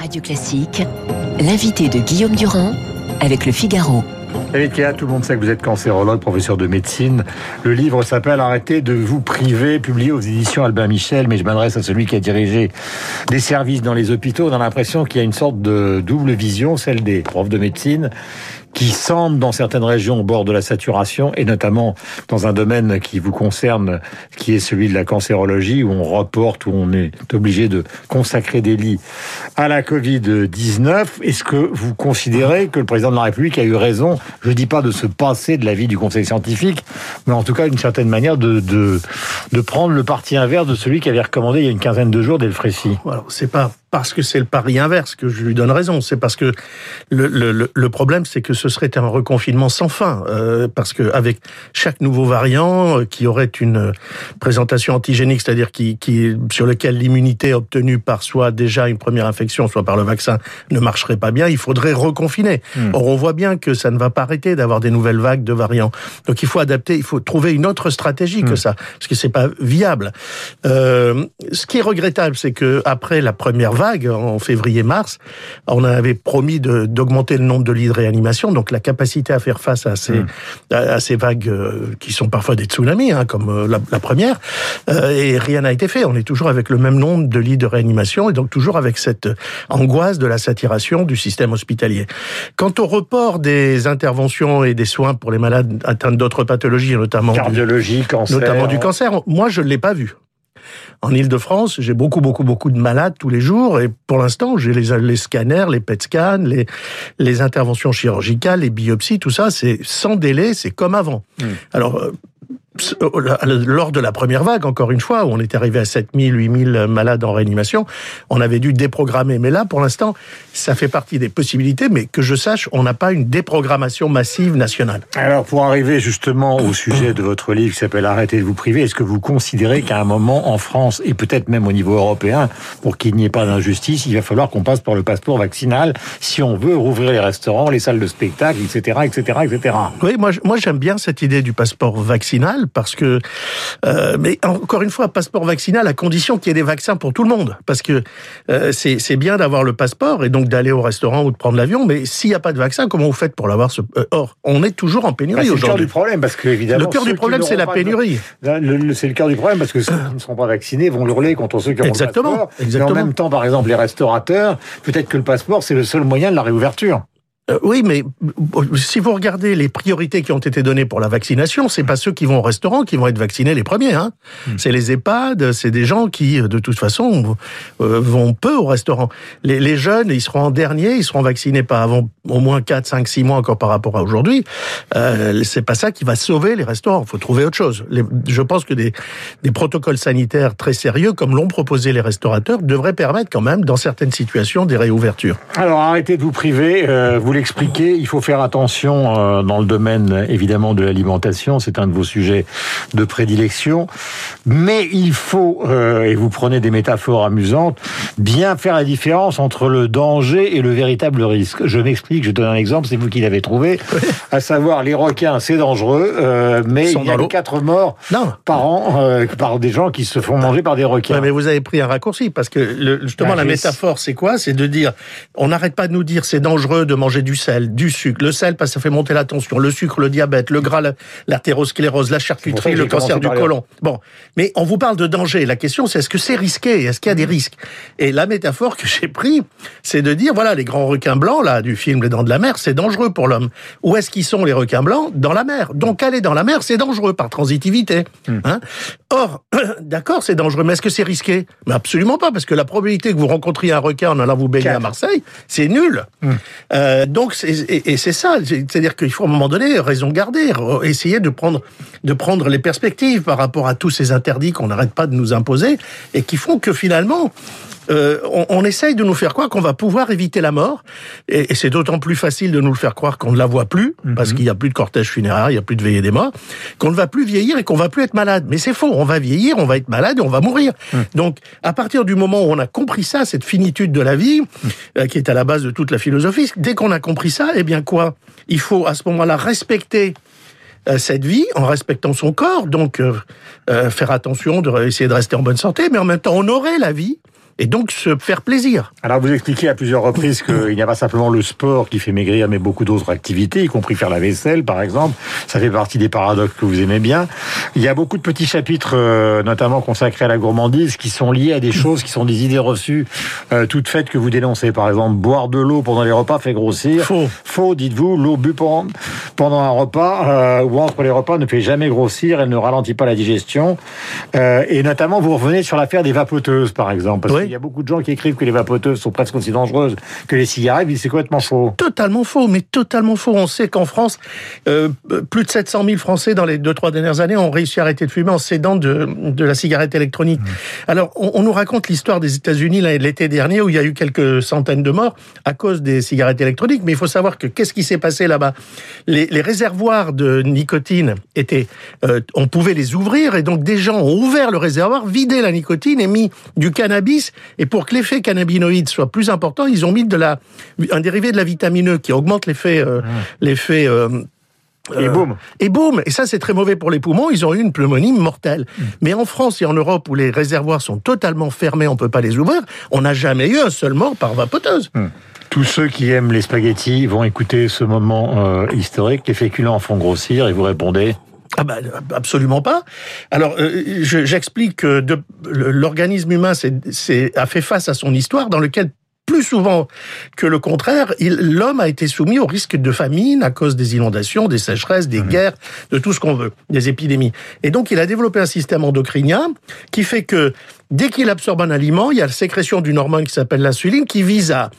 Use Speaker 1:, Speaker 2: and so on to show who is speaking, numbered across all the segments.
Speaker 1: Radio Classique, l'invité de Guillaume Durand avec le Figaro.
Speaker 2: David Kéa, tout le monde sait que vous êtes cancérologue, professeur de médecine. Le livre s'appelle Arrêtez de vous priver, publié aux éditions Albin Michel, mais je m'adresse à celui qui a dirigé des services dans les hôpitaux. On a l'impression qu'il y a une sorte de double vision, celle des profs de médecine qui semble dans certaines régions au bord de la saturation et notamment dans un domaine qui vous concerne, qui est celui de la cancérologie, où on reporte, où on est obligé de consacrer des lits à la Covid-19. Est-ce que vous considérez que le président de la République a eu raison, je ne dis pas de se passer de l'avis du Conseil scientifique, mais en tout cas d'une certaine manière de, de, de prendre le parti inverse de celui qui avait recommandé il y a une quinzaine de jours d'Elfrécy?
Speaker 3: Voilà, c'est pas parce que c'est le pari inverse que je lui donne raison. C'est parce que le, le, le problème, c'est que ce serait un reconfinement sans fin. Euh, parce que avec chaque nouveau variant euh, qui aurait une présentation antigénique, c'est-à-dire qui, qui, sur lequel l'immunité obtenue par soit déjà une première infection, soit par le vaccin, ne marcherait pas bien, il faudrait reconfiner. Hmm. Or, on voit bien que ça ne va pas arrêter d'avoir des nouvelles vagues de variants. Donc, il faut adapter, il faut trouver une autre stratégie que hmm. ça, parce que c'est pas viable. Euh, ce qui est regrettable, c'est que après la première vague en février-mars. On avait promis d'augmenter le nombre de lits de réanimation, donc la capacité à faire face à ces, hmm. à, ces vagues euh, qui sont parfois des tsunamis, hein, comme euh, la, première. Euh, et rien n'a été fait. On est toujours avec le même nombre de lits de réanimation et donc toujours avec cette angoisse de la saturation du système hospitalier. Quant au report des interventions et des soins pour les malades atteints d'autres pathologies, notamment
Speaker 2: cardiologie, cancer,
Speaker 3: notamment du cancer, moi je ne l'ai pas vu. En Ile-de-France, j'ai beaucoup, beaucoup, beaucoup de malades tous les jours et pour l'instant, j'ai les, les, scanners, les PET scans, les, les interventions chirurgicales, les biopsies, tout ça, c'est sans délai, c'est comme avant. Mmh. Alors, euh, lors de la première vague, encore une fois, où on est arrivé à 7000, 8000 malades en réanimation, on avait dû déprogrammer. Mais là, pour l'instant, ça fait partie des possibilités, mais que je sache, on n'a pas une déprogrammation massive nationale.
Speaker 2: Alors, pour arriver justement au sujet de votre livre qui s'appelle Arrêtez de vous priver, est-ce que vous considérez qu'à un moment, en France, et peut-être même au niveau européen, pour qu'il n'y ait pas d'injustice, il va falloir qu'on passe par le passeport vaccinal si on veut rouvrir les restaurants, les salles de spectacle, etc., etc., etc.
Speaker 3: Oui, moi, moi j'aime bien cette idée du passeport vaccinal parce que, euh, mais encore une fois, passeport vaccinal à condition qu'il y ait des vaccins pour tout le monde, parce que euh, c'est bien d'avoir le passeport et donc d'aller au restaurant ou de prendre l'avion, mais s'il n'y a pas de vaccin, comment vous faites pour l'avoir ce... Euh, or, on est toujours en pénurie aujourd'hui.
Speaker 2: C'est le cœur du problème, parce que évidemment.
Speaker 3: Le cœur du problème, c'est la pénurie.
Speaker 2: C'est le cœur du problème, parce que ceux qui ne seront pas vaccinés vont hurler contre ceux qui ont
Speaker 3: Exactement.
Speaker 2: le passeport.
Speaker 3: Exactement.
Speaker 2: en même temps, par exemple, les restaurateurs, peut-être que le passeport, c'est le seul moyen de la réouverture.
Speaker 3: Euh, oui, mais si vous regardez les priorités qui ont été données pour la vaccination, c'est pas ceux qui vont au restaurant qui vont être vaccinés les premiers. Hein. Hmm. C'est les EHPAD, c'est des gens qui, de toute façon, euh, vont peu au restaurant. Les, jeunes, ils seront en dernier, ils seront vaccinés pas avant au moins 4, 5, 6 mois encore par rapport à aujourd'hui. Euh, c'est pas ça qui va sauver les restaurants. Il faut trouver autre chose. je pense que des, des protocoles sanitaires très sérieux, comme l'ont proposé les restaurateurs, devraient permettre quand même, dans certaines situations, des réouvertures.
Speaker 2: Alors arrêtez de vous priver. Euh, vous expliquer, il faut faire attention euh, dans le domaine évidemment de l'alimentation, c'est un de vos sujets de prédilection, mais il faut, euh, et vous prenez des métaphores amusantes, bien faire la différence entre le danger et le véritable risque. Je m'explique, je donne un exemple, c'est vous qui l'avez trouvé, à savoir les requins, c'est dangereux, euh, mais il y a quatre morts par an par des gens qui se font manger par des requins.
Speaker 3: mais vous avez pris un raccourci, parce que justement bah, la métaphore, c'est quoi? C'est de dire, on n'arrête pas de nous dire c'est dangereux de manger du du sel, du sucre. Le sel, parce que ça fait monter la tension. Le sucre, le diabète, le gras, l'artérosclérose, la charcuterie, le cancer du côlon. Bon. Mais on vous parle de danger. La question, c'est est-ce que c'est risqué? Est-ce qu'il y a des mmh. risques? Et la métaphore que j'ai pris, c'est de dire, voilà, les grands requins blancs, là, du film Les Dents de la Mer, c'est dangereux pour l'homme. Où est-ce qu'ils sont, les requins blancs? Dans la mer. Donc, aller dans la mer, c'est dangereux par transitivité. Mmh. Hein Or, d'accord, c'est dangereux, mais est-ce que c'est risqué? Mais absolument pas, parce que la probabilité que vous rencontriez un requin en allant vous baigner à Marseille, c'est nul. Mmh. Euh, donc, et, c'est ça, c'est-à-dire qu'il faut à un moment donné raison garder, essayer de prendre, de prendre les perspectives par rapport à tous ces interdits qu'on n'arrête pas de nous imposer et qui font que finalement, euh, on, essaye de nous faire croire qu'on va pouvoir éviter la mort, et, c'est d'autant plus facile de nous le faire croire qu'on ne la voit plus, mhm. parce qu'il n'y a plus de cortège funéraire, il n'y a plus de veillée des morts, qu'on ne va plus vieillir et qu'on va plus être malade. Mais c'est faux, on va vieillir, on va être malade et on va mourir. Mhm. Donc, à partir du moment où on a compris ça, cette finitude de la vie, euh, qui est à la base de toute la philosophie, dès qu'on a compris ça, eh bien quoi? Il faut à ce moment-là respecter euh, cette vie en respectant son corps, donc faire attention, de essayer de rester en bonne santé, mais en même temps honorer la vie et donc se faire plaisir.
Speaker 2: Alors vous expliquez à plusieurs reprises qu'il n'y a pas simplement le sport qui fait maigrir, mais beaucoup d'autres activités, y compris faire la vaisselle, par exemple. Ça fait partie des paradoxes que vous aimez bien. Il y a beaucoup de petits chapitres, euh, notamment consacrés à la gourmandise, qui sont liés à des choses qui sont des idées reçues euh, toutes faites que vous dénoncez. Par exemple, boire de l'eau pendant les repas fait grossir.
Speaker 3: Faux.
Speaker 2: Faux, dites-vous. L'eau bu pendant un repas euh, ou entre les repas ne fait jamais grossir. Elle ne ralentit pas la digestion. Euh, et notamment, vous revenez sur l'affaire des vapoteuses, par exemple. Parce qu'il y a beaucoup de gens qui écrivent que les vapoteuses sont presque aussi dangereuses que les cigarettes. C'est complètement faux.
Speaker 3: Totalement faux, mais totalement faux. On sait qu'en France, euh, plus de 700 000 Français dans les deux, trois dernières années ont réussi à arrêter de fumer en s'aidant de, de la cigarette électronique. Mmh. Alors, on, on, nous raconte l'histoire des États-Unis l'été dernier où il y a eu quelques centaines de morts à cause des cigarettes électroniques. Mais il faut savoir que qu'est-ce qui s'est passé là-bas? Les, les, réservoirs de nicotine étaient, euh, on pouvait les ouvrir et donc des gens ont ouvert le réservoir, vidé la nicotine et mis du cannabis. Et pour que l'effet cannabinoïde soit plus important, ils ont mis de la, un dérivé de la vitamine E qui augmente l'effet, euh, ah. l'effet euh,
Speaker 2: et boum.
Speaker 3: Et boum. Et ça, c'est très mauvais pour les poumons. Ils ont eu une pneumonie mortelle. Mm. Mais en France et en Europe, où les réservoirs sont totalement fermés, on peut pas les ouvrir, on n'a jamais eu un seul mort par vapoteuse.
Speaker 2: Mm. Tous ceux qui aiment les spaghettis vont écouter ce moment euh, historique. Les féculents font grossir et vous répondez
Speaker 3: ah bah, absolument pas. Alors, euh, j'explique que l'organisme humain a fait face à son histoire dans lequel plus souvent que le contraire, l'homme a été soumis au risque de famine à cause des inondations, des sécheresses, des mmh. guerres, de tout ce qu'on veut, des épidémies. Et donc, il a développé un système endocrinien qui fait que dès qu'il absorbe un aliment, il y a la sécrétion d'une hormone qui s'appelle l'insuline qui vise à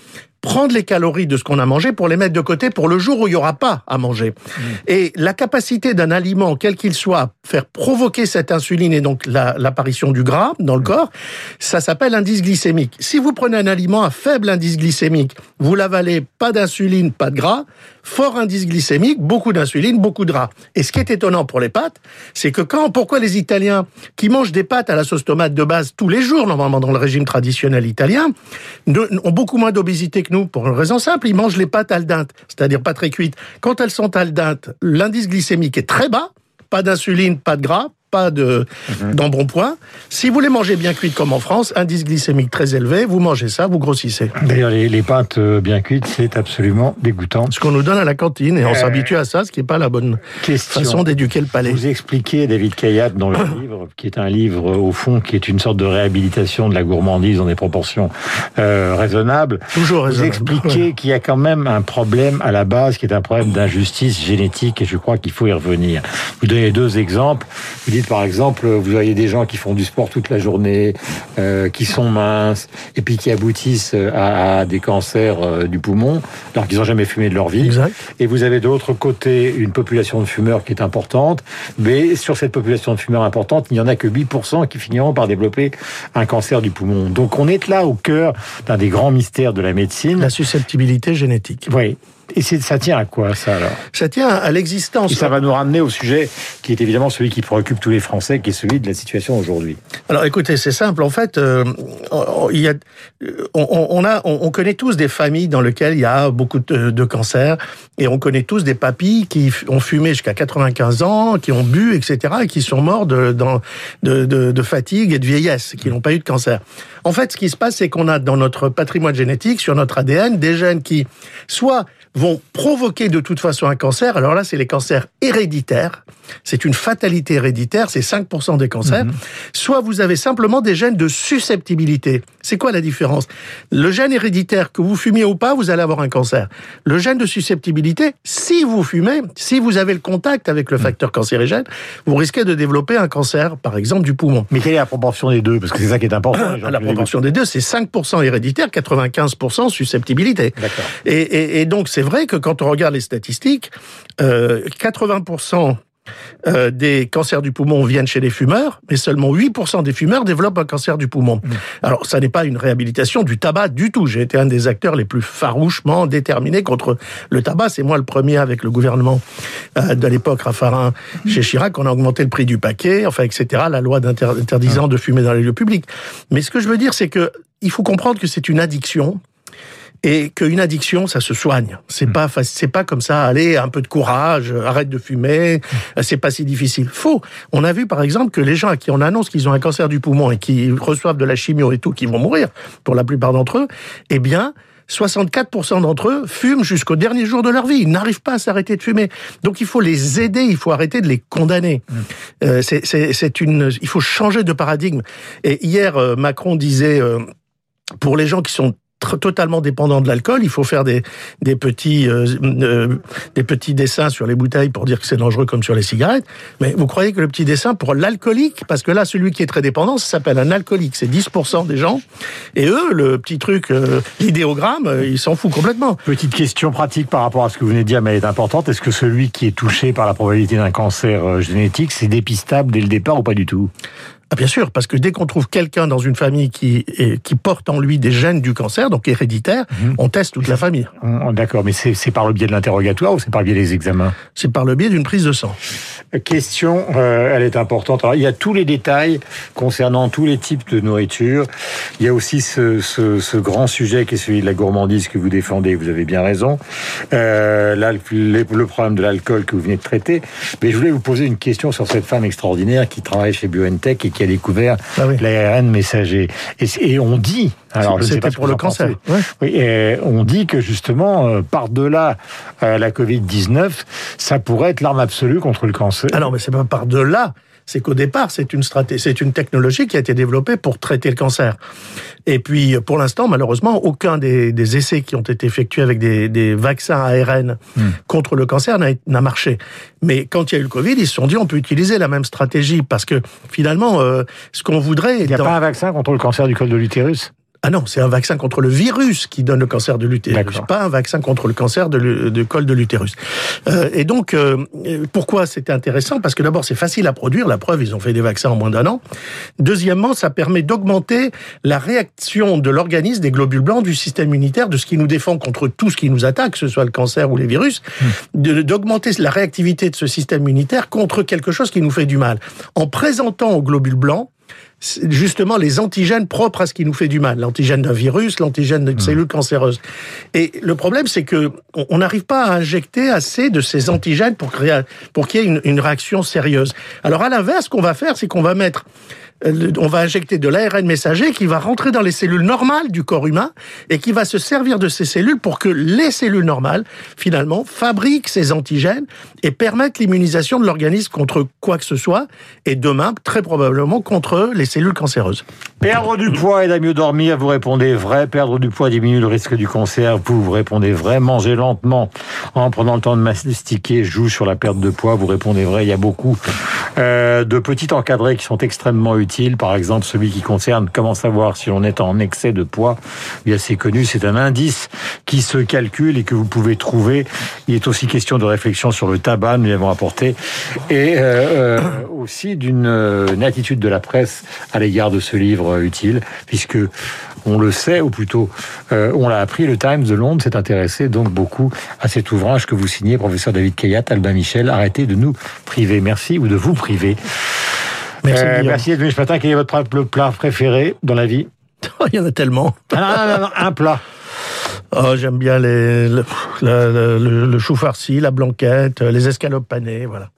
Speaker 3: prendre les calories de ce qu'on a mangé pour les mettre de côté pour le jour où il y aura pas à manger. Mmh. Et la capacité d'un aliment, quel qu'il soit, faire provoquer cette insuline et donc l'apparition du gras dans le mmh. corps, ça s'appelle indice glycémique. Si vous prenez un aliment à faible indice glycémique, vous l'avalez, pas d'insuline, pas de gras, fort indice glycémique, beaucoup d'insuline, beaucoup de gras. Et ce qui est étonnant pour les pâtes, c'est que quand, pourquoi les Italiens qui mangent des pâtes à la sauce tomate de base tous les jours, normalement dans le régime traditionnel italien, ont beaucoup moins d'obésité que nous, pour une raison simple, ils mangent les pâtes al dente, c'est-à-dire pas très cuites. Quand elles sont al dente, l'indice glycémique est très bas, pas d'insuline, pas de gras, pas de mhm. d'embonpoint. Si vous les mangez bien cuites comme en France, indice glycémique très élevé, vous mangez ça, vous grossissez.
Speaker 2: D'ailleurs, les, pâtes euh, bien cuites, c'est absolument dégoûtant.
Speaker 3: Ce qu'on nous donne à la cantine, et on euh, s'habitue à ça, ce qui n'est pas la bonne façon d'éduquer le palais.
Speaker 2: Vous expliquez, David Kayat, dans le livre, qui est un livre, au fond, qui est une sorte de réhabilitation de la gourmandise dans des proportions euh, raisonnables.
Speaker 3: Toujours raisonnable.
Speaker 2: Vous expliquez qu'il y a quand même un problème à la base, qui est un problème d'injustice génétique, et je crois qu'il faut y revenir. Vous donnez deux exemples. Vous dites par exemple, vous voyez des gens qui font du sport toute la journée, euh, qui sont minces, et puis qui aboutissent à, des cancers euh, du poumon, alors qu'ils n'ont jamais fumé de leur vie. Et vous avez de l'autre côté une population de fumeurs qui est importante, mais sur cette population de fumeurs importante, il n'y en a que 8% qui finiront par développer un cancer du poumon. Donc on est là au cœur d'un des grands mystères de la médecine.
Speaker 3: La susceptibilité génétique.
Speaker 2: Oui. Et ça tient à quoi, ça, alors?
Speaker 3: Ça tient à l'existence.
Speaker 2: Et ça va nous ramener au sujet qui est évidemment celui qui préoccupe tous les Français, qui est celui de la situation aujourd'hui.
Speaker 3: Alors, écoutez, c'est simple. En fait, euh, il y a, on, a, on, connaît tous des familles dans lesquelles il y a beaucoup de, cancers, et on connaît tous des papis qui ont fumé jusqu'à 95 ans, qui ont bu, etc., et qui sont morts de, de, de, de fatigue et de vieillesse, qui n'ont pas eu de cancer. En fait, ce qui se passe, c'est qu'on a dans notre patrimoine génétique, sur notre ADN, des gènes qui, soit vont provoquer de toute façon un cancer. Alors là, c'est les cancers héréditaires. C'est une fatalité héréditaire, c'est 5% des cancers. Mhm. Soit vous avez simplement des gènes de susceptibilité. C'est quoi la différence? Le gène héréditaire, que vous fumiez ou pas, vous allez avoir un cancer. Le gène de susceptibilité, si vous fumez, si vous avez le contact avec le mhm. facteur cancérigène, vous risquez de développer un cancer, par exemple, du poumon.
Speaker 2: Mais quelle est la proportion des deux? Parce que c'est ça qui est important.
Speaker 3: la proportion des deux, c'est 5% héréditaire, 95% susceptibilité. Et, et, et donc, c'est vrai que quand on regarde les statistiques, 80% euh, des cancers du poumon viennent chez les fumeurs, mais seulement 8% des fumeurs développent un cancer du poumon. Mmh. Alors, ça n'est pas une réhabilitation du tabac du tout. J'ai été un des acteurs les plus farouchement déterminés contre le tabac. C'est moi le premier avec le gouvernement euh, de l'époque Raffarin mmh. chez Chirac. On a augmenté le prix du paquet, enfin, etc. La loi interdisant mmh. de fumer dans les lieux publics. Mais ce que je veux dire, c'est que il faut comprendre que c'est une addiction et qu'une addiction, ça se soigne. C'est hmm. pas c'est pas comme ça. Allez, un peu de courage, arrête de fumer, hmm. c'est pas si difficile. Faux. On a vu par exemple que les gens à qui on annonce qu'ils ont un cancer du poumon et qui reçoivent de la chimio et tout, qui vont mourir pour la plupart d'entre eux, eh bien 64% d'entre eux fument jusqu'au dernier jour de leur vie. Ils n'arrivent pas à s'arrêter de fumer. Donc il faut les aider, il faut arrêter de les condamner. Mm. Euh, c'est une, il faut changer de paradigme. Et hier, euh, Macron disait, euh, pour les gens qui sont totalement dépendant de l'alcool. Il faut faire des, des petits euh, euh, des petits dessins sur les bouteilles pour dire que c'est dangereux comme sur les cigarettes. Mais vous croyez que le petit dessin pour l'alcoolique, parce que là celui qui est très dépendant, ça s'appelle un alcoolique, c'est 10% des gens. Et eux, le petit truc, euh, l'idéogramme, ils s'en foutent complètement.
Speaker 2: Petite question pratique par rapport à ce que vous venez de dire, mais elle est importante. Est-ce que celui qui est touché par la probabilité d'un cancer génétique, c'est dépistable dès le départ ou pas du tout?
Speaker 3: Ah, bien sûr, parce que dès qu'on trouve quelqu'un dans une famille qui, qui porte en lui des gènes du cancer, donc héréditaire, mhm. on teste toute la famille.
Speaker 2: D'accord, mais c'est par le biais de l'interrogatoire ou c'est par le biais des examens?
Speaker 3: C'est par le biais d'une prise de sang.
Speaker 2: Question, euh, elle est importante. Alors, il y a tous les détails concernant tous les types de nourriture. Il y a aussi ce, ce, ce grand sujet qui est celui de la gourmandise que vous défendez, vous avez bien raison. Euh, le problème de l'alcool que vous venez de traiter. Mais je voulais vous poser une question sur cette femme extraordinaire qui travaille chez BioNTech et qui a découvert ah l'ARN messager. Et, on dit,
Speaker 3: alors c'était pour le cancer.
Speaker 2: Oui, on dit que justement, euh, par-delà euh, la Covid-19, ça pourrait être l'arme absolue contre le cancer.
Speaker 3: Ah non, mais c'est pas par-delà c'est qu'au départ, c'est une stratégie, c'est une technologie qui a été développée pour traiter le cancer. Et puis, pour l'instant, malheureusement, aucun des, essais qui ont été effectués avec des, vaccins ARN hmm. contre le cancer n'a marché. Mais quand il y a eu le Covid, ils se sont dit on peut utiliser la même stratégie parce que finalement, euh, ce qu'on voudrait.
Speaker 2: Il n'y a pas un vaccin contre le cancer du col de l'utérus?
Speaker 3: Ah non, c'est un vaccin contre le virus qui donne le cancer de l'utérus, pas un vaccin contre le cancer de, col de l'utérus. Euh, et donc, euh, pourquoi c'était intéressant? Parce que d'abord, c'est facile à produire. La preuve, ils ont fait des vaccins en moins d'un an. Deuxièmement, ça permet d'augmenter la réaction de l'organisme, des globules blancs, du système immunitaire, de ce qui nous défend contre tout ce qui nous attaque, que ce soit le cancer ou les virus, hmm. d'augmenter la réactivité de ce système immunitaire contre quelque chose qui nous fait du mal. En présentant aux globules blancs justement les antigènes propres à ce qui nous fait du mal, l'antigène d'un virus, l'antigène d'une hmm. cellule cancéreuse. Et le problème, c'est que on n'arrive pas à injecter assez de ces antigènes pour créer, pour qu'il y ait une, une réaction sérieuse. Alors à l'inverse, ce qu'on va faire, c'est qu'on va mettre on va injecter de l'ARN messager qui va rentrer dans les cellules normales du corps humain et qui va se servir de ces cellules pour que les cellules normales, finalement, fabriquent ces antigènes et permettent l'immunisation de l'organisme contre quoi que ce soit et demain, très probablement, contre les cellules cancéreuses.
Speaker 2: Perdre du poids et à mieux dormir, vous répondez vrai. Perdre du poids diminue le risque du cancer, vous, vous répondez vrai. Manger lentement en prenant le temps de mastiquer joue sur la perte de poids, vous répondez vrai. Il y a beaucoup euh, de petits encadrés qui sont extrêmement utiles par exemple celui qui concerne comment savoir si l'on est en excès de poids. Bien c'est connu, c'est un indice qui se calcule et que vous pouvez trouver. Il est aussi question de réflexion sur le tabac, nous y avons apporté, et euh, euh, aussi d'une euh, attitude de la presse à l'égard de ce livre utile, puisque on le sait, ou plutôt on l'a appris, le Times de Londres s'est intéressé donc beaucoup à cet ouvrage que vous signez, professeur David Kayat, Albin Michel. Arrêtez de nous priver, merci, ou de vous priver. Merci, euh, merci ce matin. Quel est votre plat préféré dans la vie?
Speaker 3: Il y en a tellement.
Speaker 2: Ah, non, non, un plat.
Speaker 3: Oh, j'aime bien les, le, le, le, chou farci, la blanquette, les escalopes panées, voilà.